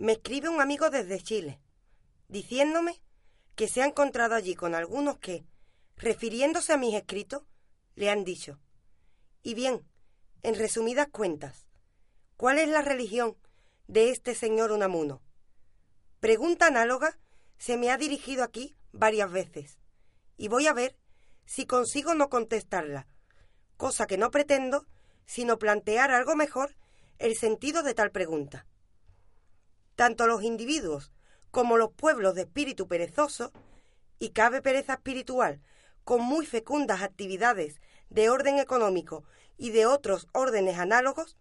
Me escribe un amigo desde Chile, diciéndome que se ha encontrado allí con algunos que, refiriéndose a mis escritos, le han dicho, y bien, en resumidas cuentas, ¿cuál es la religión de este señor Unamuno? Pregunta análoga se me ha dirigido aquí varias veces, y voy a ver si consigo no contestarla, cosa que no pretendo, sino plantear algo mejor el sentido de tal pregunta. Tanto los individuos como los pueblos de espíritu perezoso, y cabe pereza espiritual con muy fecundas actividades de orden económico y de otros órdenes análogos,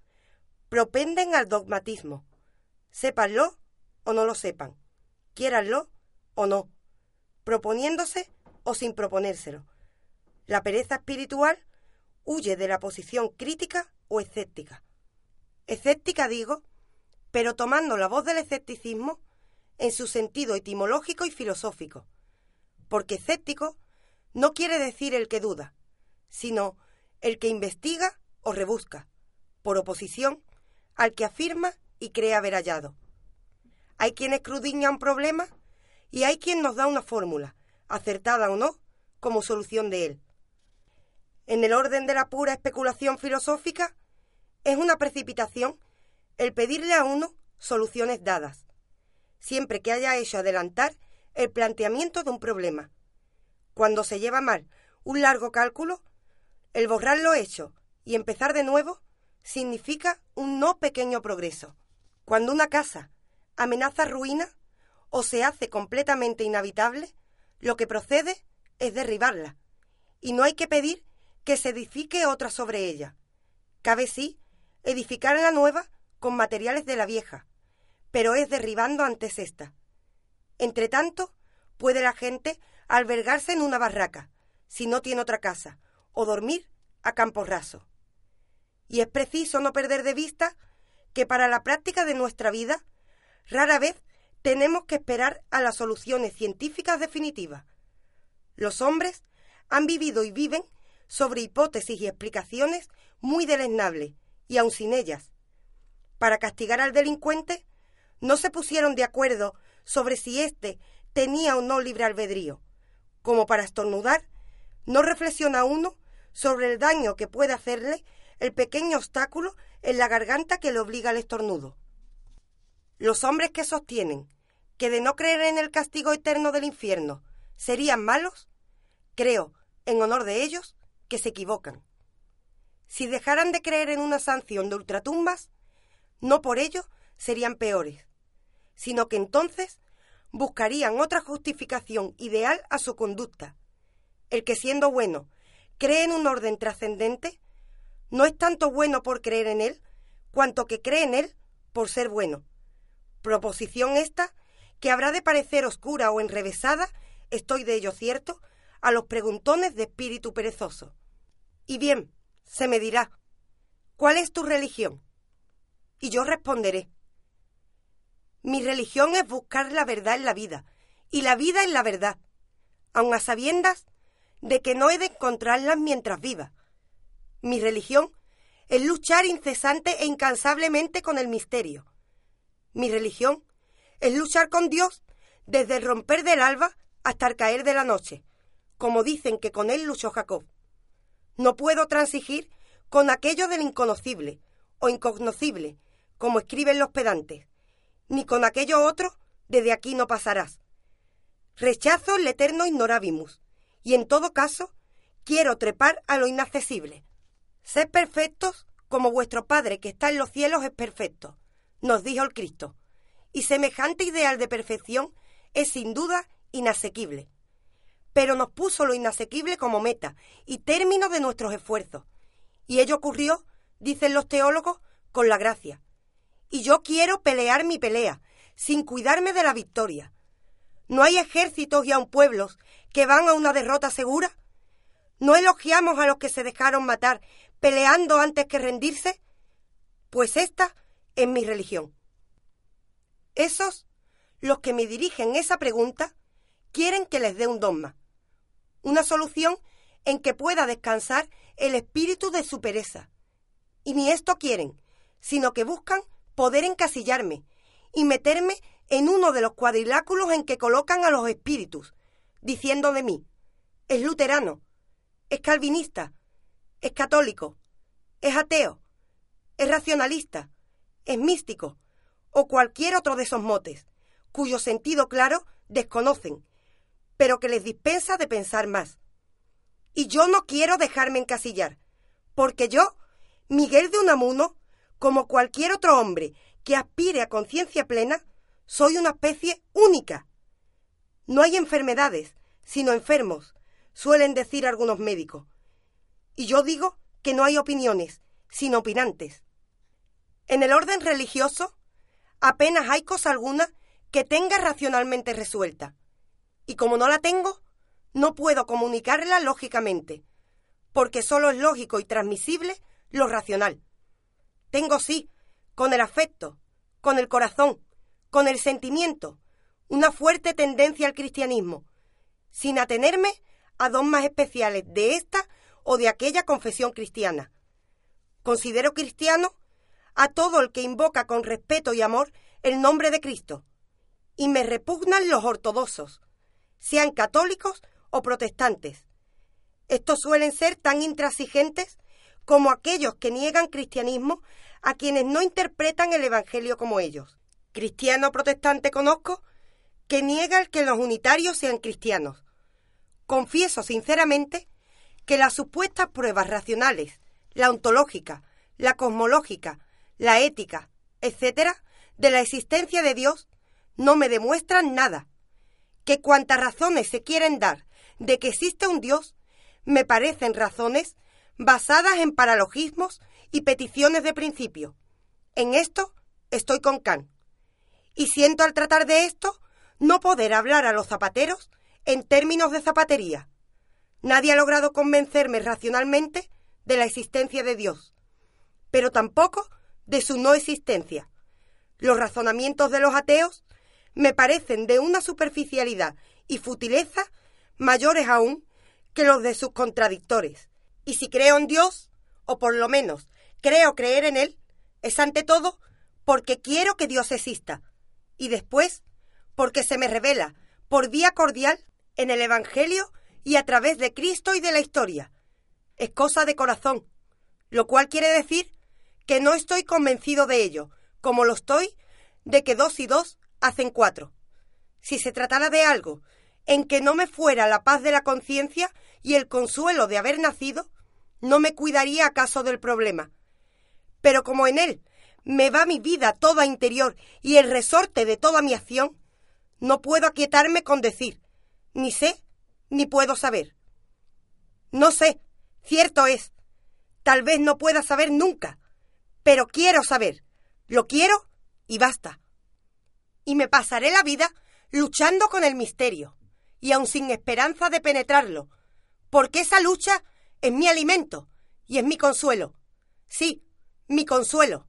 propenden al dogmatismo, sépanlo o no lo sepan, quiéranlo o no, proponiéndose o sin proponérselo. La pereza espiritual huye de la posición crítica o escéptica. Escéptica digo, pero tomando la voz del escepticismo en su sentido etimológico y filosófico, porque escéptico no quiere decir el que duda, sino el que investiga o rebusca, por oposición al que afirma y cree haber hallado. Hay quien escrudiña un problema y hay quien nos da una fórmula, acertada o no, como solución de él. En el orden de la pura especulación filosófica, es una precipitación el pedirle a uno soluciones dadas, siempre que haya hecho adelantar el planteamiento de un problema. Cuando se lleva mal un largo cálculo, el borrar lo hecho y empezar de nuevo significa un no pequeño progreso. Cuando una casa amenaza ruina o se hace completamente inhabitable, lo que procede es derribarla, y no hay que pedir que se edifique otra sobre ella. Cabe sí edificar la nueva con materiales de la vieja, pero es derribando antes esta. Entre tanto, puede la gente albergarse en una barraca, si no tiene otra casa, o dormir a campo raso. Y es preciso no perder de vista que para la práctica de nuestra vida rara vez tenemos que esperar a las soluciones científicas definitivas. Los hombres han vivido y viven sobre hipótesis y explicaciones muy deleznables, y aun sin ellas. Para castigar al delincuente, no se pusieron de acuerdo sobre si éste tenía o no libre albedrío. Como para estornudar, no reflexiona uno sobre el daño que puede hacerle el pequeño obstáculo en la garganta que le obliga al estornudo. Los hombres que sostienen que de no creer en el castigo eterno del infierno serían malos, creo, en honor de ellos, que se equivocan. Si dejaran de creer en una sanción de ultratumbas, no por ello serían peores, sino que entonces buscarían otra justificación ideal a su conducta. El que siendo bueno cree en un orden trascendente, no es tanto bueno por creer en él, cuanto que cree en él por ser bueno. Proposición esta que habrá de parecer oscura o enrevesada, estoy de ello cierto, a los preguntones de espíritu perezoso. Y bien, se me dirá, ¿cuál es tu religión? Y yo responderé, mi religión es buscar la verdad en la vida, y la vida en la verdad, aun a sabiendas de que no he de encontrarlas mientras viva. Mi religión es luchar incesante e incansablemente con el misterio. Mi religión es luchar con Dios desde el romper del alba hasta el caer de la noche, como dicen que con él luchó Jacob. No puedo transigir con aquello del inconocible o incognoscible, como escriben los pedantes, ni con aquello otro desde aquí no pasarás. Rechazo el eterno ignorabimus, y en todo caso quiero trepar a lo inaccesible. Sed perfectos como vuestro Padre que está en los cielos es perfecto, nos dijo el Cristo y semejante ideal de perfección es sin duda inasequible. Pero nos puso lo inasequible como meta y término de nuestros esfuerzos. Y ello ocurrió, dicen los teólogos, con la gracia. Y yo quiero pelear mi pelea, sin cuidarme de la victoria. ¿No hay ejércitos y aun pueblos que van a una derrota segura? ¿No elogiamos a los que se dejaron matar peleando antes que rendirse? Pues esta es mi religión. Esos, los que me dirigen esa pregunta, quieren que les dé un dogma, una solución en que pueda descansar el espíritu de su pereza. Y ni esto quieren, sino que buscan poder encasillarme y meterme en uno de los cuadriláculos en que colocan a los espíritus, diciendo de mí, es luterano, es calvinista, es católico, es ateo, es racionalista, es místico, o cualquier otro de esos motes, cuyo sentido claro desconocen, pero que les dispensa de pensar más. Y yo no quiero dejarme encasillar, porque yo, Miguel de Unamuno, como cualquier otro hombre que aspire a conciencia plena, soy una especie única. No hay enfermedades, sino enfermos, suelen decir algunos médicos. Y yo digo que no hay opiniones, sino opinantes. En el orden religioso, apenas hay cosa alguna que tenga racionalmente resuelta. Y como no la tengo, no puedo comunicarla lógicamente, porque solo es lógico y transmisible lo racional. Tengo sí, con el afecto, con el corazón, con el sentimiento, una fuerte tendencia al cristianismo, sin atenerme a dogmas especiales de esta o de aquella confesión cristiana. Considero cristiano a todo el que invoca con respeto y amor el nombre de Cristo, y me repugnan los ortodoxos, sean católicos o protestantes. Estos suelen ser tan intransigentes como aquellos que niegan cristianismo a quienes no interpretan el Evangelio como ellos. Cristiano protestante conozco que niega el que los unitarios sean cristianos. Confieso sinceramente que las supuestas pruebas racionales, la ontológica, la cosmológica, la ética, etcétera, de la existencia de Dios, no me demuestran nada. Que cuantas razones se quieren dar de que existe un Dios, me parecen razones basadas en paralogismos y peticiones de principio. En esto estoy con Kant. Y siento al tratar de esto no poder hablar a los zapateros en términos de zapatería. Nadie ha logrado convencerme racionalmente de la existencia de Dios, pero tampoco de su no existencia. Los razonamientos de los ateos me parecen de una superficialidad y futileza mayores aún que los de sus contradictores. Y si creo en Dios, o por lo menos creo creer en Él, es ante todo porque quiero que Dios exista, y después porque se me revela por vía cordial en el Evangelio y a través de Cristo y de la historia. Es cosa de corazón, lo cual quiere decir que no estoy convencido de ello, como lo estoy de que dos y dos hacen cuatro. Si se tratara de algo en que no me fuera la paz de la conciencia y el consuelo de haber nacido, no me cuidaría acaso del problema. Pero como en él me va mi vida toda interior y el resorte de toda mi acción, no puedo aquietarme con decir, ni sé, ni puedo saber. No sé, cierto es, tal vez no pueda saber nunca, pero quiero saber, lo quiero y basta. Y me pasaré la vida luchando con el misterio, y aun sin esperanza de penetrarlo, porque esa lucha es mi alimento y es mi consuelo. Sí, mi consuelo.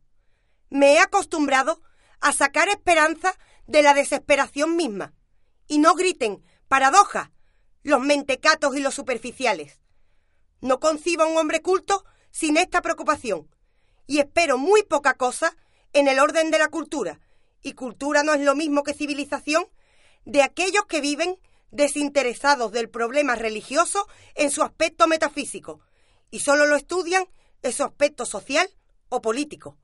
Me he acostumbrado a sacar esperanza de la desesperación misma. Y no griten, paradoja, los mentecatos y los superficiales. No concibo a un hombre culto sin esta preocupación, y espero muy poca cosa en el orden de la cultura, y cultura no es lo mismo que civilización, de aquellos que viven desinteresados del problema religioso en su aspecto metafísico, y solo lo estudian en su aspecto social o político.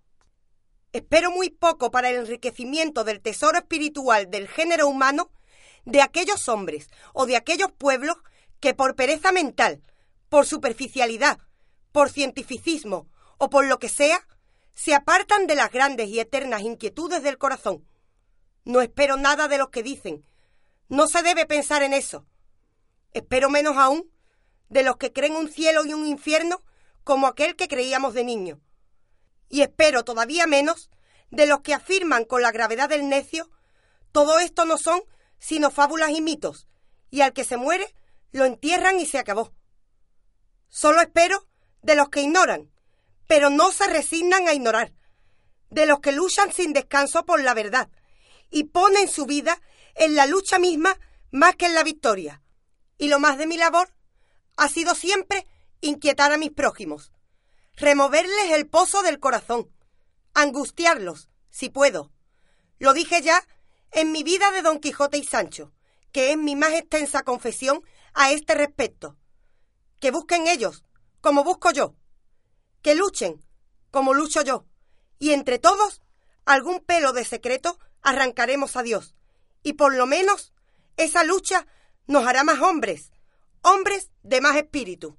Espero muy poco para el enriquecimiento del tesoro espiritual del género humano de aquellos hombres o de aquellos pueblos que por pereza mental, por superficialidad, por cientificismo o por lo que sea, se apartan de las grandes y eternas inquietudes del corazón. No espero nada de los que dicen. No se debe pensar en eso. Espero menos aún de los que creen un cielo y un infierno como aquel que creíamos de niño. Y espero todavía menos de los que afirman con la gravedad del necio todo esto no son sino fábulas y mitos, y al que se muere lo entierran y se acabó. Solo espero de los que ignoran, pero no se resignan a ignorar, de los que luchan sin descanso por la verdad y ponen su vida en la lucha misma más que en la victoria. Y lo más de mi labor ha sido siempre inquietar a mis prójimos, removerles el pozo del corazón, angustiarlos, si puedo, Lo dije ya en mi vida de Don Quijote y Sancho, que es mi más extensa confesión a este respecto. Que busquen ellos, como busco yo. Que luchen, como lucho yo. Y entre todos, algún pelo de secreto arrancaremos a Dios. Y por lo menos, esa lucha nos hará más hombres, hombres de más espíritu.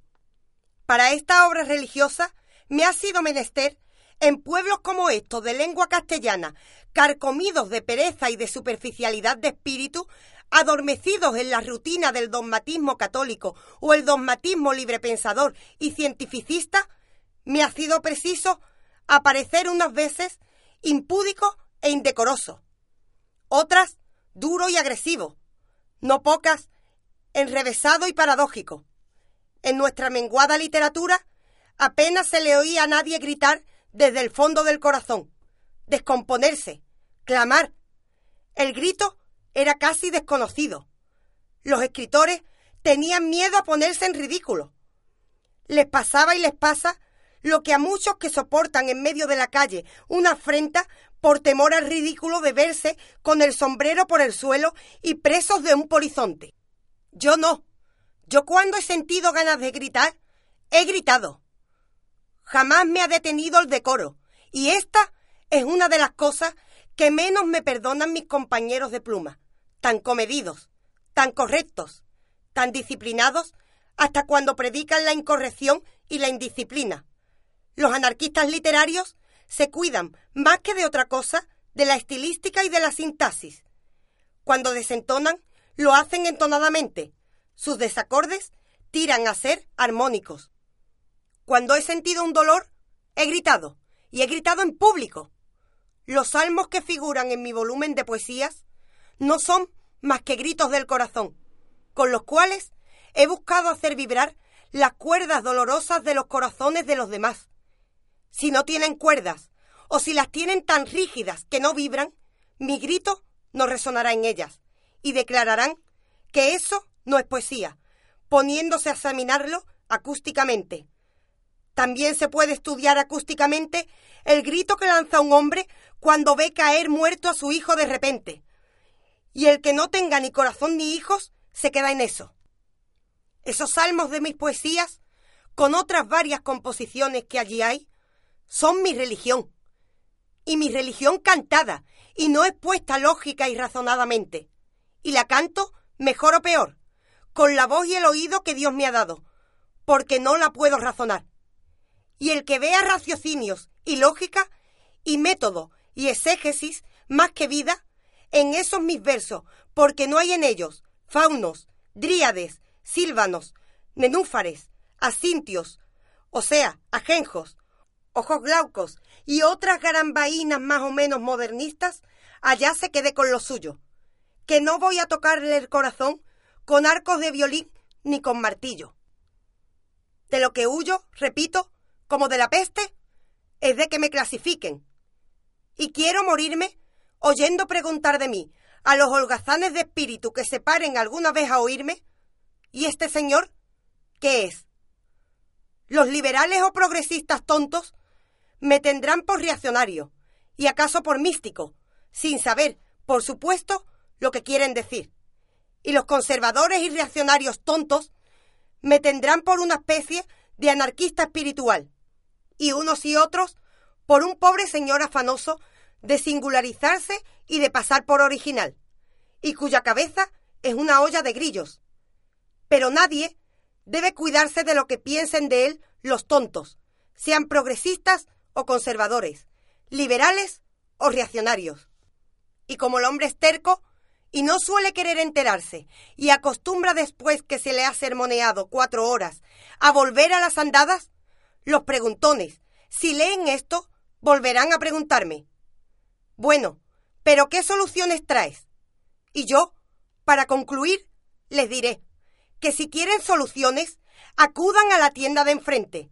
Para esta obra religiosa me ha sido menester en pueblos como estos de lengua castellana, carcomidos de pereza y de superficialidad de espíritu, adormecidos en la rutina del dogmatismo católico o el dogmatismo librepensador y cientificista, me ha sido preciso aparecer unas veces impúdico e indecoroso, otras duro y agresivo, no pocas enrevesado y paradójico. En nuestra menguada literatura apenas se le oía a nadie gritar desde el fondo del corazón, descomponerse, clamar. El grito era casi desconocido. Los escritores tenían miedo a ponerse en ridículo. Les pasaba y les pasa lo que a muchos que soportan en medio de la calle una afrenta por temor al ridículo de verse con el sombrero por el suelo y presos de un polizonte. Yo no. Yo cuando he sentido ganas de gritar, he gritado. Jamás me ha detenido el decoro, y esta es una de las cosas que menos me perdonan mis compañeros de pluma, tan comedidos, tan correctos, tan disciplinados, hasta cuando predican la incorrección y la indisciplina. Los anarquistas literarios se cuidan, más que de otra cosa, de la estilística y de la sintaxis. Cuando desentonan, lo hacen entonadamente. Sus desacordes tiran a ser armónicos. Cuando he sentido un dolor, he gritado, y he gritado en público. Los salmos que figuran en mi volumen de poesías no son más que gritos del corazón, con los cuales he buscado hacer vibrar las cuerdas dolorosas de los corazones de los demás. Si no tienen cuerdas, o si las tienen tan rígidas que no vibran, mi grito no resonará en ellas, y declararán que eso no es poesía, poniéndose a examinarlo acústicamente, también se puede estudiar acústicamente el grito que lanza un hombre cuando ve caer muerto a su hijo de repente. Y el que no tenga ni corazón ni hijos se queda en eso. Esos salmos de mis poesías, con otras varias composiciones que allí hay, son mi religión. Y mi religión cantada, y no expuesta lógica y razonadamente. Y la canto mejor o peor, con la voz y el oído que Dios me ha dado, porque no la puedo razonar y el que vea raciocinios y lógica y método y exégesis más que vida en esos mis versos, porque no hay en ellos faunos, dríades, sílvanos, nenúfares, asintios, o sea, ajenjos, ojos glaucos y otras garambaínas más o menos modernistas, allá se quede con lo suyo, que no voy a tocarle el corazón con arcos de violín ni con martillo. De lo que huyo, repito, como de la peste, es de que me clasifiquen. Y quiero morirme oyendo preguntar de mí a los holgazanes de espíritu que se paren alguna vez a oírme, ¿y este señor qué es? Los liberales o progresistas tontos me tendrán por reaccionario y acaso por místico, sin saber, por supuesto, lo que quieren decir. Y los conservadores y reaccionarios tontos me tendrán por una especie de anarquista espiritual y unos y otros por un pobre señor afanoso de singularizarse y de pasar por original, y cuya cabeza es una olla de grillos. Pero nadie debe cuidarse de lo que piensen de él los tontos, sean progresistas o conservadores, liberales o reaccionarios. Y como el hombre es terco y no suele querer enterarse y acostumbra después que se le ha sermoneado cuatro horas a volver a las andadas, los preguntones, si leen esto, volverán a preguntarme. Bueno, pero ¿qué soluciones traes? Y yo, para concluir, les diré que si quieren soluciones, acudan a la tienda de enfrente,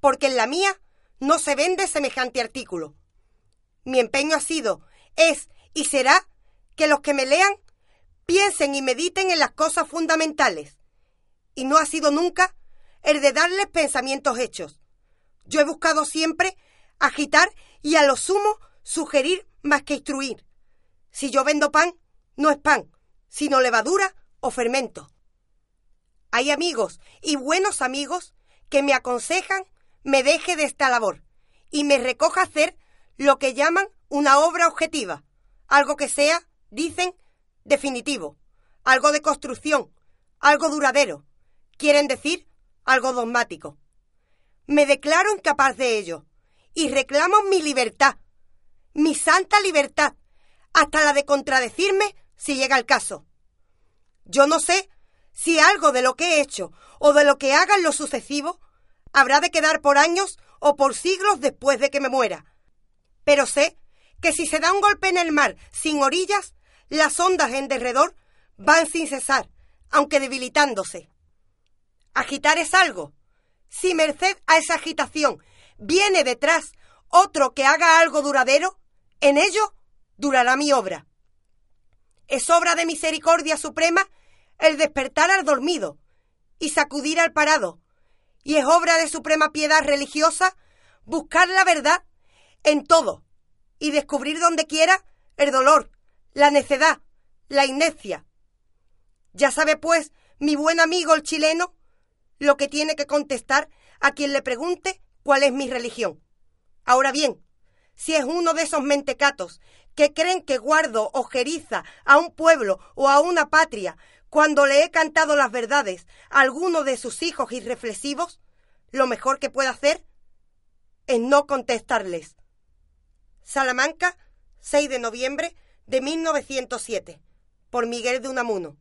porque en la mía no se vende semejante artículo. Mi empeño ha sido, es y será que los que me lean piensen y mediten en las cosas fundamentales, y no ha sido nunca el de darles pensamientos hechos, yo he buscado siempre agitar y a lo sumo sugerir más que instruir. Si yo vendo pan, no es pan, sino levadura o fermento. Hay amigos y buenos amigos que me aconsejan me deje de esta labor y me recoja hacer lo que llaman una obra objetiva, algo que sea, dicen, definitivo, algo de construcción, algo duradero, quieren decir algo dogmático. Me declaro incapaz de ello y reclamo mi libertad, mi santa libertad, hasta la de contradecirme si llega el caso. Yo no sé si algo de lo que he hecho o de lo que haga en lo sucesivo habrá de quedar por años o por siglos después de que me muera. Pero sé que si se da un golpe en el mar sin orillas, las ondas en derredor van sin cesar, aunque debilitándose. Agitar es algo. Si merced a esa agitación viene detrás otro que haga algo duradero, en ello durará mi obra. Es obra de misericordia suprema el despertar al dormido y sacudir al parado, y es obra de suprema piedad religiosa buscar la verdad en todo y descubrir donde quiera el dolor, la necedad, la inercia. Ya sabe, pues, mi buen amigo el chileno, lo que tiene que contestar a quien le pregunte cuál es mi religión. Ahora bien, si es uno de esos mentecatos que creen que guardo ojeriza a un pueblo o a una patria cuando le he cantado las verdades a alguno de sus hijos irreflexivos, lo mejor que puedo hacer es no contestarles. Salamanca, 6 de noviembre de 1907, por Miguel de Unamuno.